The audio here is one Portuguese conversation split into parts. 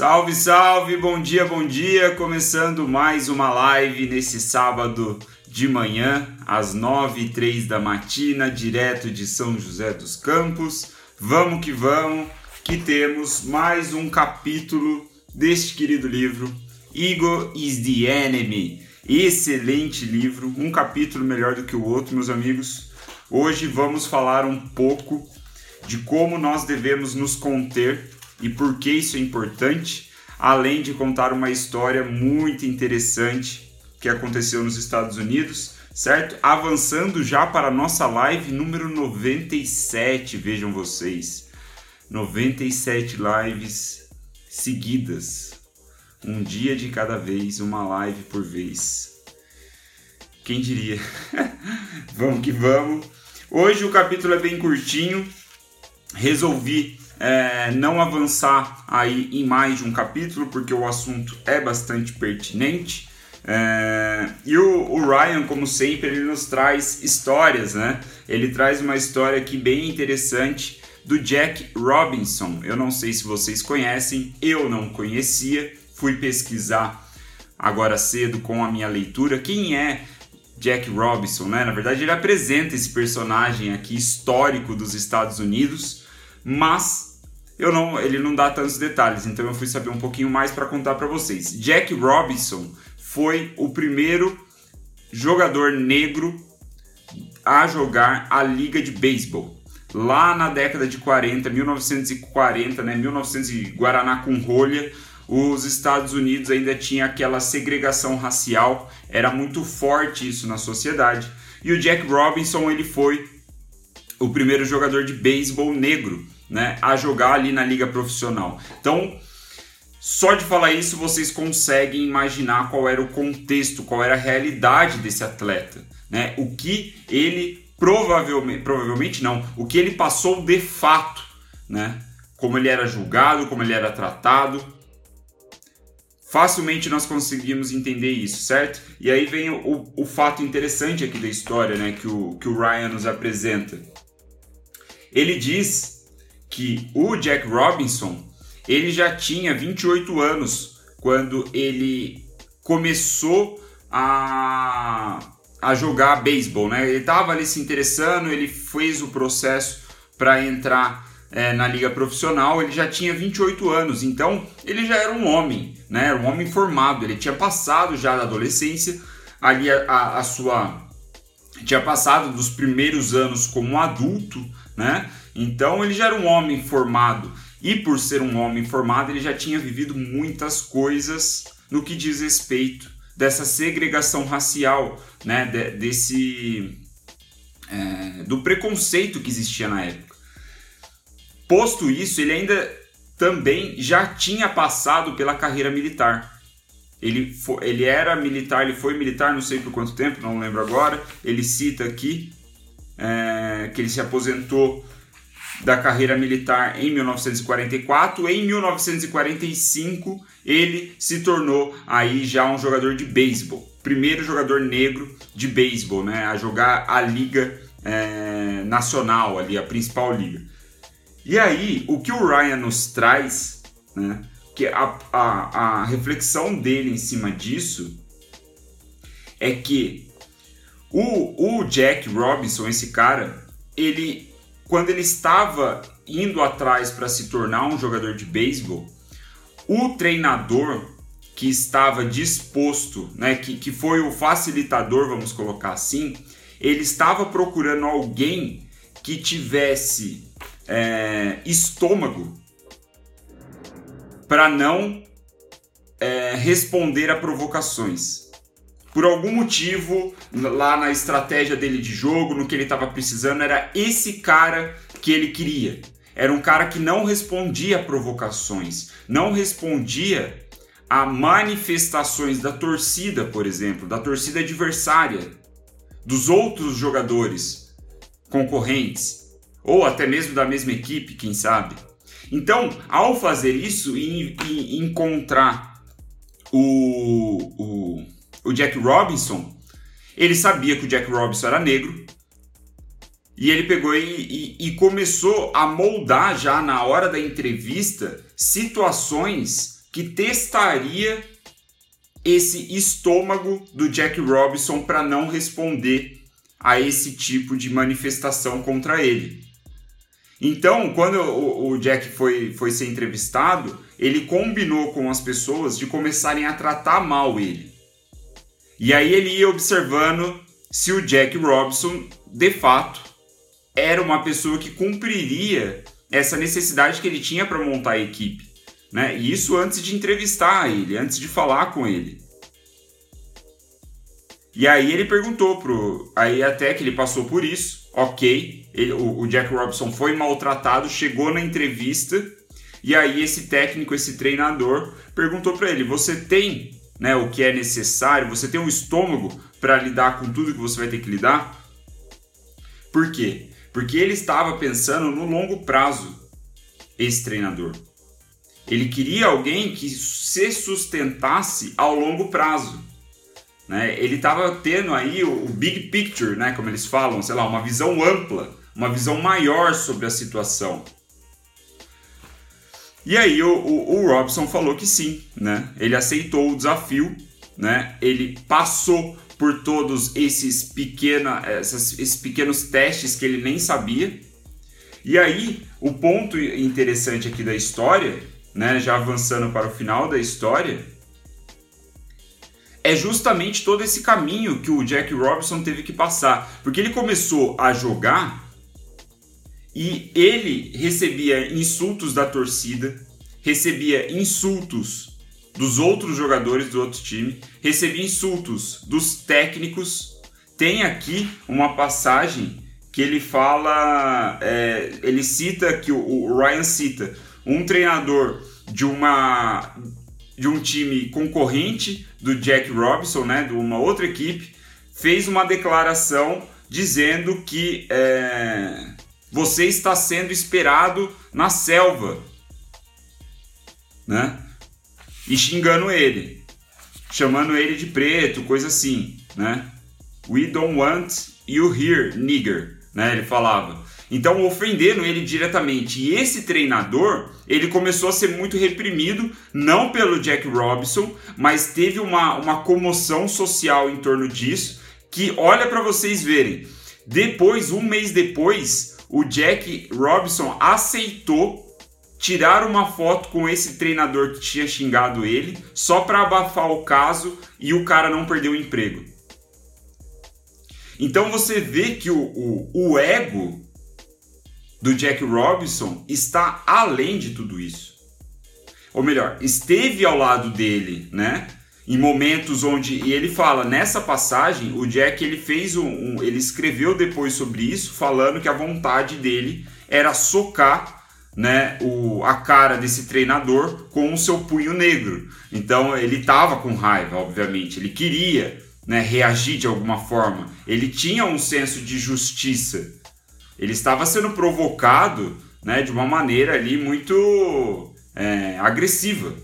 Salve, salve, bom dia, bom dia. Começando mais uma live nesse sábado de manhã, às nove e três da matina, direto de São José dos Campos. Vamos que vamos, que temos mais um capítulo deste querido livro, Ego is the Enemy. Excelente livro, um capítulo melhor do que o outro, meus amigos. Hoje vamos falar um pouco de como nós devemos nos conter e por que isso é importante, além de contar uma história muito interessante que aconteceu nos Estados Unidos, certo? Avançando já para a nossa live número 97, vejam vocês. 97 lives seguidas. Um dia de cada vez, uma live por vez. Quem diria? vamos que vamos. Hoje o capítulo é bem curtinho. Resolvi é, não avançar aí em mais de um capítulo, porque o assunto é bastante pertinente. É, e o, o, Ryan, como sempre, ele nos traz histórias, né? Ele traz uma história aqui bem interessante do Jack Robinson. Eu não sei se vocês conhecem, eu não conhecia, fui pesquisar agora cedo com a minha leitura. Quem é Jack Robinson, né? Na verdade, ele apresenta esse personagem aqui histórico dos Estados Unidos, mas eu não, ele não dá tantos detalhes, então eu fui saber um pouquinho mais para contar para vocês. Jack Robinson foi o primeiro jogador negro a jogar a liga de beisebol. Lá na década de 40, 1940, né, 1900 e Guaraná com rolha, os Estados Unidos ainda tinha aquela segregação racial, era muito forte isso na sociedade. E o Jack Robinson ele foi o primeiro jogador de beisebol negro né, a jogar ali na liga profissional. Então, só de falar isso vocês conseguem imaginar qual era o contexto, qual era a realidade desse atleta, né? O que ele provavelmente, provavelmente não, o que ele passou de fato, né? Como ele era julgado, como ele era tratado. Facilmente nós conseguimos entender isso, certo? E aí vem o, o fato interessante aqui da história, né? Que o, que o Ryan nos apresenta. Ele diz que o Jack Robinson ele já tinha 28 anos quando ele começou a, a jogar beisebol, né? Ele estava ali se interessando, ele fez o processo para entrar é, na liga profissional, ele já tinha 28 anos, então ele já era um homem, né? Era um homem formado, ele tinha passado já da adolescência, ali a, a, a sua tinha passado dos primeiros anos como adulto, né? Então ele já era um homem formado e por ser um homem formado ele já tinha vivido muitas coisas no que diz respeito dessa segregação racial, né? De, desse é, do preconceito que existia na época. Posto isso, ele ainda também já tinha passado pela carreira militar. Ele, foi, ele era militar, ele foi militar, não sei por quanto tempo, não lembro agora. Ele cita aqui é, que ele se aposentou da carreira militar em 1944. Em 1945, ele se tornou aí já um jogador de beisebol, primeiro jogador negro de beisebol, né, a jogar a liga é, nacional ali, a principal liga. E aí, o que o Ryan nos traz, né, que a, a, a reflexão dele em cima disso é que o, o Jack Robinson, esse cara, ele quando ele estava indo atrás para se tornar um jogador de beisebol, o treinador que estava disposto, né, que, que foi o facilitador, vamos colocar assim, ele estava procurando alguém que tivesse é, estômago para não é, responder a provocações por algum motivo, lá na estratégia dele de jogo, no que ele estava precisando, era esse cara que ele queria. Era um cara que não respondia a provocações, não respondia a manifestações da torcida, por exemplo, da torcida adversária, dos outros jogadores concorrentes, ou até mesmo da mesma equipe, quem sabe. Então, ao fazer isso e, encontrar o, o o Jack Robinson, ele sabia que o Jack Robinson era negro e ele pegou e, e, e começou a moldar já na hora da entrevista situações que testaria esse estômago do Jack Robinson para não responder a esse tipo de manifestação contra ele. Então, quando o, Jack foi, foi ser entrevistado, ele combinou com as pessoas de começarem a tratar mal ele. E aí ele ia observando se o Jack Robinson, de fato, era uma pessoa que cumpriria essa necessidade que ele tinha para montar a equipe. Né? E isso antes de entrevistar ele, antes de falar com ele. E aí ele perguntou pro. Aí até que ele passou por isso, ok. Ele, o, o Jack Robinson foi maltratado, chegou na entrevista, e aí esse técnico, esse treinador, perguntou para ele: você tem né, o que é necessário? Você tem um estômago para lidar com tudo que você vai ter que lidar? Por quê? Porque ele estava pensando no longo prazo, esse treinador. Ele queria alguém que se sustentasse ao longo prazo. Né? Ele estava tendo aí o, o, big picture, né? como eles falam, sei lá, uma visão ampla, uma visão maior sobre a situação. E aí o, o, o Robson falou que sim, né? Ele aceitou o desafio, né? Ele passou por todos esses, pequena, esses pequenos testes que ele nem sabia. E aí, o ponto interessante aqui da história, né, já avançando para o final da história, é justamente todo esse caminho que o Jack Robinson teve que passar. Porque ele começou a jogar e ele recebia insultos da torcida, recebia insultos dos outros jogadores do outro time, recebia insultos dos técnicos. Tem aqui uma passagem que ele fala, é, ele cita que o, Ryan cita um treinador de uma de um time concorrente do Jack Robinson, né, de uma outra equipe, fez uma declaração dizendo que é, você está sendo esperado na selva, né? e xingando ele, chamando ele de preto, coisa assim, né? We don't want you here, nigger, né? Ele falava. Então, ofendendo ele diretamente. E esse treinador, ele começou a ser muito reprimido, não pelo Jack Robinson, mas teve uma, uma comoção social em torno disso, que olha para vocês verem. Depois, um mês depois, o Jack Robinson aceitou tirar uma foto com esse treinador que tinha xingado ele, só para abafar o caso e o cara não perder o emprego. Então você vê que o, o, o ego do Jack Robinson está além de tudo isso. Ou melhor, esteve ao lado dele, né? Em momentos onde e ele fala nessa passagem, o Jack ele fez um, um ele escreveu depois sobre isso, falando que a vontade dele era socar né, o, a cara desse treinador com o seu punho negro. Então ele estava com raiva, obviamente, ele queria né, reagir de alguma forma, ele tinha um senso de justiça, ele estava sendo provocado né, de uma maneira ali muito é, agressiva.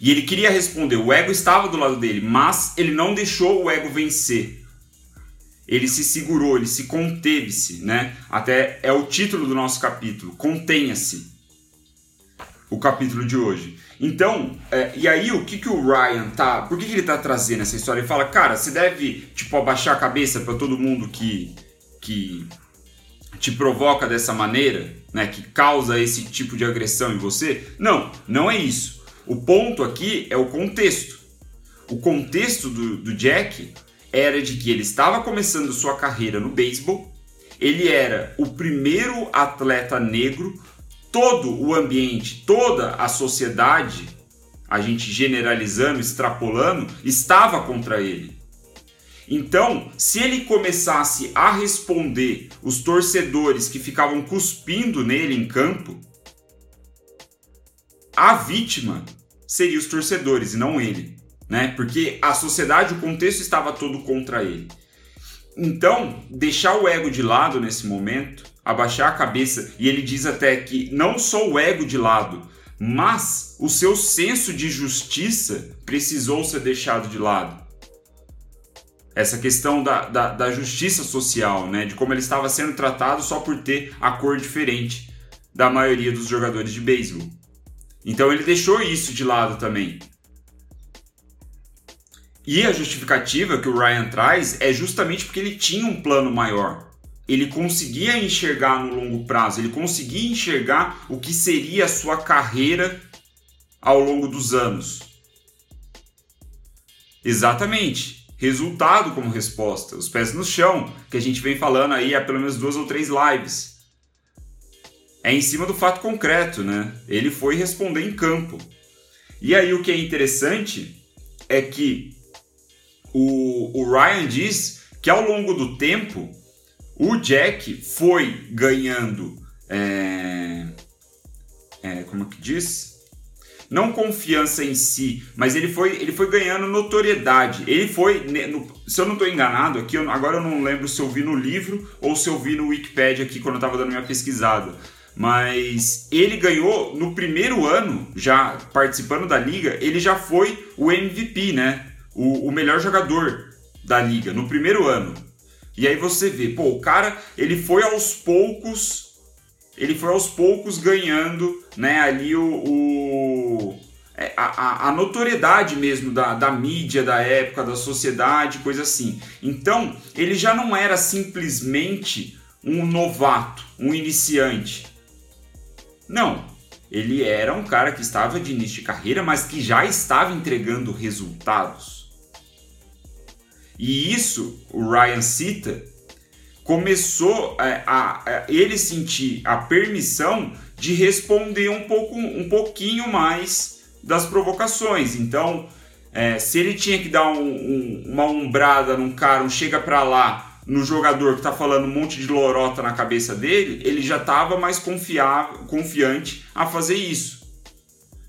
E ele queria responder, o ego estava do lado dele, mas ele não deixou o ego vencer ele se segurou, ele se conteve-se, né? Até é o título do nosso capítulo, contenha-se. O capítulo de hoje. Então, é, e aí o que que o Ryan tá, por que, que ele tá trazendo essa história? Ele fala, cara, você deve, tipo, abaixar a cabeça para todo mundo que, que te provoca dessa maneira, né? Que causa esse tipo de agressão em você? Não, não é isso. O ponto aqui é o contexto. O contexto do, do Jack era de que ele estava começando sua carreira no beisebol, ele era o primeiro atleta negro, todo o ambiente, toda a sociedade, a gente generalizando, extrapolando, estava contra ele. Então, se ele começasse a responder os torcedores que ficavam cuspindo nele em campo, a vítima seria os torcedores e não ele né? Porque a sociedade, o contexto estava todo contra ele. Então, deixar o ego de lado nesse momento, abaixar a cabeça, e ele diz até que não só o ego de lado, mas o seu senso de justiça precisou ser deixado de lado. Essa questão da, da, da justiça social, né? De como ele estava sendo tratado só por ter a cor diferente da maioria dos jogadores de beisebol. Então ele deixou isso de lado também. E a justificativa que o Ryan traz é justamente porque ele tinha um plano maior. Ele conseguia enxergar no longo prazo, ele conseguia enxergar o que seria a sua carreira ao longo dos anos. Exatamente. Resultado como resposta, os pés no chão, que a gente vem falando aí há pelo menos duas ou três lives. É em cima do fato concreto, né? Ele foi responder em campo. E aí o que é interessante é que o, o Ryan diz que ao longo do tempo o Jack foi ganhando. É, é, como que diz? Não confiança em si, mas ele foi, ele foi ganhando notoriedade. Ele foi, no, se eu não estou enganado aqui, eu, agora eu não lembro se eu vi no livro ou se eu vi no Wikipedia aqui quando eu estava dando minha pesquisada. Mas ele ganhou no primeiro ano, já participando da liga, ele já foi o MVP, né? o, o melhor jogador da liga no primeiro ano. E aí você vê, pô, o cara, ele foi aos poucos, ele foi aos poucos ganhando, né, ali o, o é, a, a, notoriedade mesmo da, da mídia da época, da sociedade, coisa assim. Então, ele já não era simplesmente um novato, um iniciante. Não, ele era um cara que estava de início de carreira, mas que já estava entregando resultados. E isso, o Ryan cita, começou a, a, a, ele sentir a permissão de responder um pouco um pouquinho mais das provocações. Então, é, se ele tinha que dar um, um, uma umbrada num cara, um chega para lá no jogador que está falando um monte de lorota na cabeça dele, ele já estava mais confiável, confiante a fazer isso.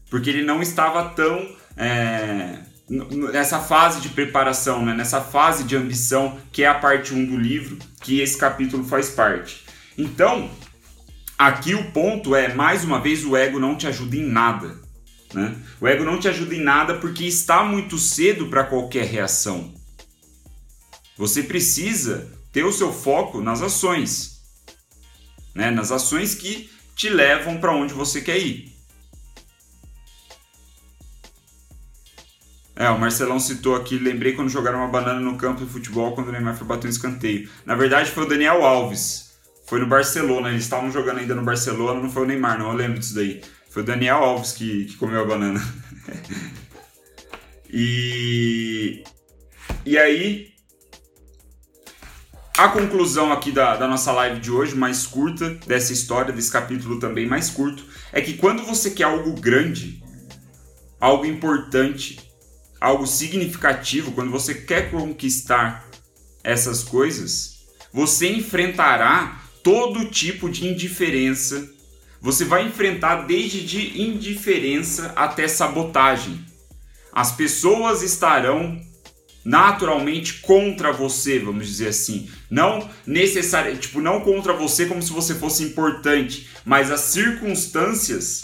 Porque ele não estava tão é, nessa fase de preparação, né? nessa fase de ambição, que é a parte 1 do livro, que esse capítulo faz parte. Então, aqui o ponto é, mais uma vez, o ego não te ajuda em nada. Né? O ego não te ajuda em nada porque está muito cedo para qualquer reação. Você precisa ter o seu foco nas ações, né? nas ações que te levam para onde você quer ir. É, o Marcelão citou aqui, lembrei quando jogaram uma banana no campo de futebol quando o Neymar foi bater um escanteio. Na verdade foi o Daniel Alves, foi no Barcelona, eles estavam jogando ainda no Barcelona, não foi o Neymar, não, eu lembro disso daí. Foi o Daniel Alves que, que comeu a banana. e, e aí, a conclusão aqui da, da nossa live de hoje, mais curta, dessa história, desse capítulo também mais curto, é que quando você quer algo grande, algo importante, algo significativo, quando você quer conquistar essas coisas, você enfrentará todo tipo de indiferença. Você vai enfrentar desde de indiferença até sabotagem. As pessoas estarão naturalmente contra você, vamos dizer assim. Não necessariamente, tipo, não contra você como se você fosse importante, mas as circunstâncias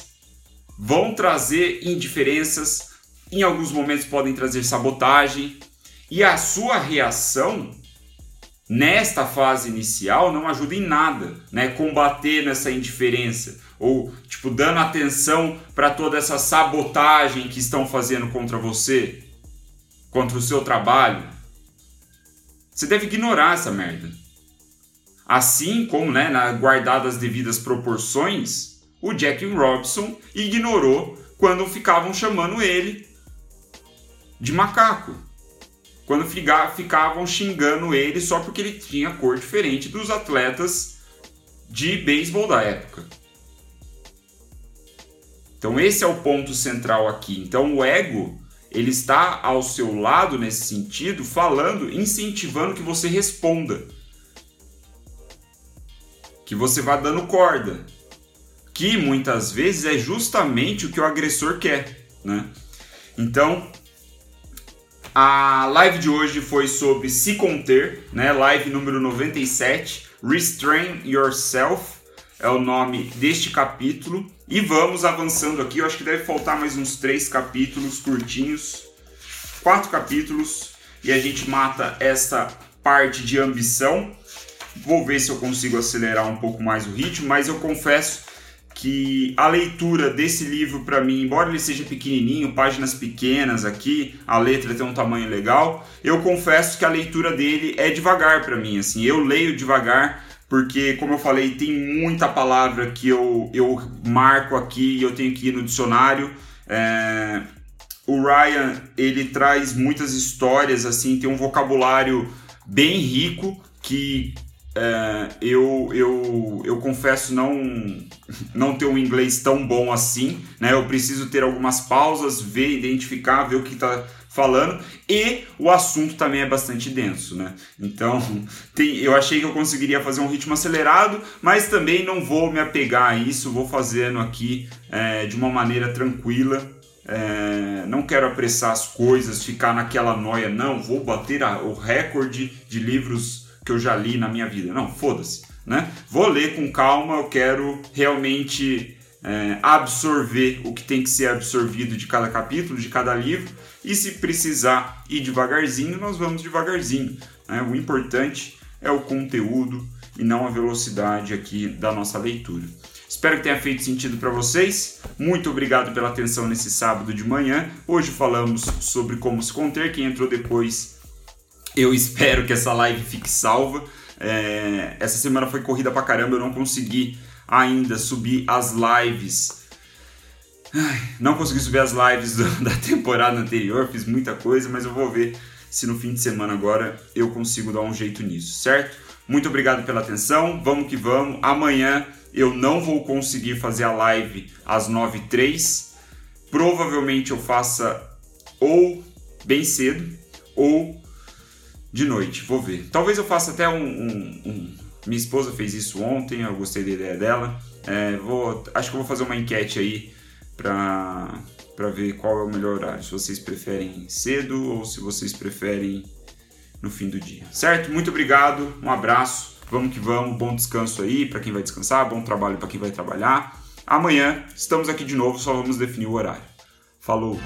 vão trazer indiferenças, em alguns momentos podem trazer sabotagem, e a sua reação nesta fase inicial não ajuda em nada, né? Combater nessa indiferença ou tipo dando atenção para toda essa sabotagem que estão fazendo contra você, contra o seu trabalho. Você deve ignorar essa merda. Assim como, né, na guardadas devidas proporções, o Jack Robson ignorou quando ficavam chamando ele de macaco. Quando ficavam xingando ele só porque ele tinha cor diferente dos atletas de beisebol da época. Então esse é o ponto central aqui. Então o ego, ele está ao seu lado nesse sentido, falando, incentivando que você responda. Que você vá dando corda. Que muitas vezes é justamente o que o agressor quer, né? Então, a live de hoje foi sobre se conter, né? Live número 97, Restrain Yourself é o nome deste capítulo. E vamos avançando aqui. Eu acho que deve faltar mais uns três capítulos curtinhos, quatro capítulos, e a gente mata essa parte de ambição. Vou ver se eu consigo acelerar um pouco mais o ritmo, mas eu confesso que a leitura desse livro para mim, embora ele seja pequenininho, páginas pequenas aqui, a letra tem um tamanho legal, eu confesso que a leitura dele é devagar para mim, assim, eu leio devagar porque, como eu falei, tem muita palavra que eu, eu marco aqui e eu tenho que ir no dicionário. É... O Ryan, ele traz muitas histórias, assim, tem um vocabulário bem rico que é, eu, eu, eu confesso não, não ter um inglês tão bom assim, né? Eu preciso ter algumas pausas, ver, identificar, ver o que está falando e o assunto também é bastante denso, né? Então, tem, eu achei que eu conseguiria fazer um ritmo acelerado, mas também não vou me apegar a isso, vou fazendo aqui é, de uma maneira tranquila. É, não quero apressar as coisas, ficar naquela noia, não, vou bater a, o recorde de livros que eu já li na minha vida. Não, foda-se, né? Vou ler com calma, eu quero realmente é, absorver o que tem que ser absorvido de cada capítulo, de cada livro, e se precisar ir devagarzinho, nós vamos devagarzinho. Né? O importante é o conteúdo e não a velocidade aqui da nossa leitura. Espero que tenha feito sentido para vocês. Muito obrigado pela atenção nesse sábado de manhã. Hoje falamos sobre como se conter. Quem entrou depois, eu espero que essa live fique salva. É... essa semana foi corrida pra caramba, eu não consegui ainda subir as lives não consegui subir as lives do, da temporada anterior, fiz muita coisa, mas eu vou ver se no fim de semana agora eu consigo dar um jeito nisso, certo? Muito obrigado pela atenção, vamos que vamos. Amanhã eu não vou conseguir fazer a live às 9h03. Provavelmente eu faça ou bem cedo ou de noite, vou ver. Talvez eu faça até um, um, um... Minha esposa fez isso ontem, eu gostei da ideia dela. É, vou, acho que eu vou fazer uma enquete aí para ver qual é o melhor horário. Se vocês preferem cedo ou se vocês preferem no fim do dia. Certo? Muito obrigado, um abraço, vamos que vamos, bom descanso aí para quem vai descansar, bom trabalho para quem vai trabalhar. Amanhã estamos aqui de novo, só vamos definir o horário. Falou!